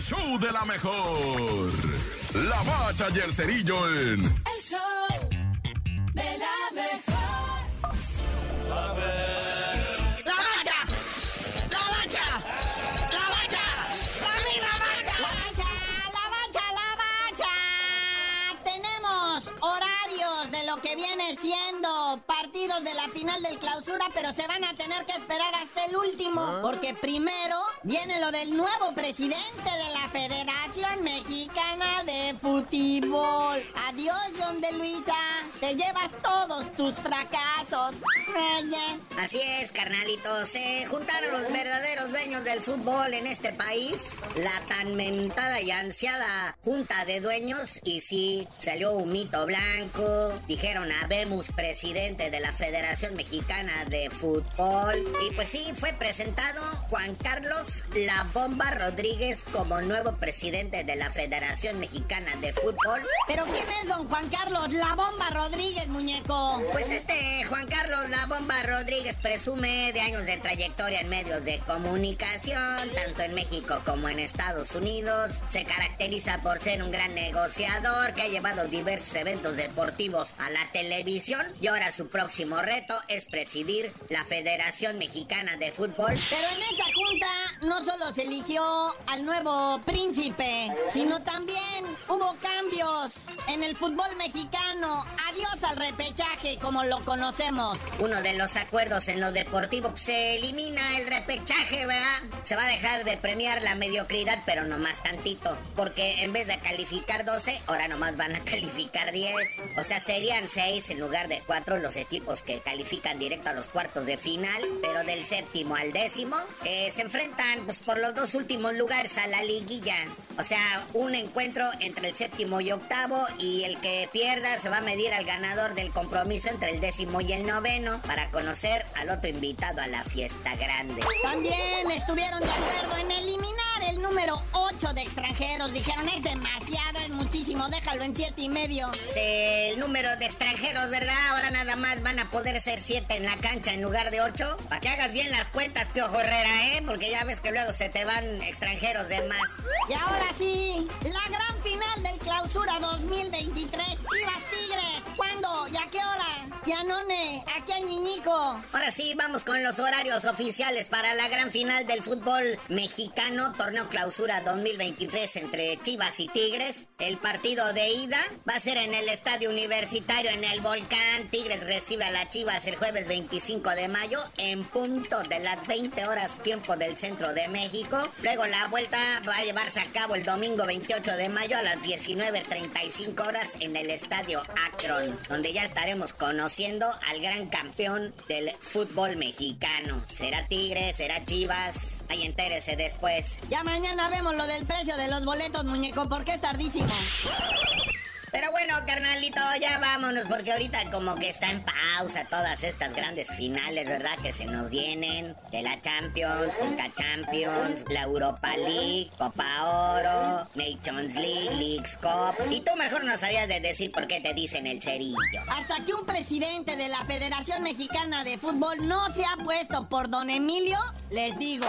el show de la mejor. La bacha y el cerillo en... El show de la mejor. La bacha, la bacha, la bacha, la misma bacha. La bacha, la bacha, la bacha. Tenemos horarios de lo que viene siendo partidos de la final del clausura, pero se van a tener que esperar hasta el último. Porque primero viene lo del nuevo presidente de la Federación Mexicana de Fútbol. Adiós, John de Luisa. Te llevas todos tus fracasos. Así es, carnalitos. Se juntaron los verdaderos dueños del fútbol en este país. La tan mentada y ansiada junta de dueños. Y sí, salió un mito blanco. Dijeron habemos presidente de la Federación Mexicana de Fútbol. Y pues sí, fue presentado Juan Carlos La Bomba Rodríguez como nuevo presidente de la Federación Mexicana de Fútbol. ¿Pero quién es don Juan Carlos? La bomba Rodríguez, muñeco. Pues este Juan Carlos La Bomba Rodríguez presume de años de trayectoria en medios de comunicación, tanto en México como en Estados Unidos. Se caracteriza por ser un gran negociador que ha llevado diversos eventos deportivos a la televisión y ahora su próximo reto es presidir la Federación Mexicana de Fútbol. Pero en esa junta no solo se eligió al nuevo príncipe, sino también hubo cambios en el fútbol mexicano. Adiós al repechaje como lo conocemos. Uno de los acuerdos en lo deportivo pues, se elimina el repechaje, ¿verdad? Se va a dejar de premiar la mediocridad, pero no más tantito. Porque en vez de calificar 12, ahora nomás van a calificar 10. O sea, serían 6 en lugar de 4 los equipos que califican directo a los cuartos de final. Pero del séptimo al décimo eh, se enfrentan pues, por los dos últimos lugares a la liguilla. O sea, un encuentro entre el séptimo y octavo y el que pierda se va a medir al ganador del compromiso entre el décimo y el noveno para conocer al otro invitado a la fiesta grande. También estuvieron de acuerdo en eliminar el número 8 de extranjeros. Dijeron es demasiado, déjalo en siete y medio. Sí, el número de extranjeros, ¿verdad? Ahora nada más van a poder ser 7 en la cancha en lugar de 8. Para que hagas bien las cuentas, Piojo Herrera, ¿eh? Porque ya ves que luego se te van extranjeros de más. Y ahora sí, la gran final del clausura 2023. Chivas Tigres. ¿Cuándo? ¿Y a qué hora? Pianone, aquí a Ñiñico. Ahora sí, vamos con los horarios oficiales para la gran final del fútbol mexicano, torneo clausura 2023 entre Chivas y Tigres. El partido de ida va a ser en el estadio universitario en el Volcán. Tigres recibe a las Chivas el jueves 25 de mayo en punto de las 20 horas tiempo del centro de México. Luego la vuelta va a llevarse a cabo el domingo 28 de mayo a las 19.35 horas en el estadio Akron, donde ya estaremos conociendo al gran campeón del fútbol mexicano. ¿Será Tigres? ¿Será Chivas? Ahí entérese después. Ya mañana vemos lo del precio de los boletos, muñeco, porque es tardísimo. Pero bueno, carnalito, ya vámonos, porque ahorita como que está en pausa todas estas grandes finales, ¿verdad? Que se nos vienen de la Champions, Conca Champions, la Europa League, Copa Oro, Nations League, Leagues Cup. Y tú mejor no sabías de decir por qué te dicen el cerillo. Hasta que un presidente de la Federación Mexicana de Fútbol no se ha puesto por don Emilio, les digo.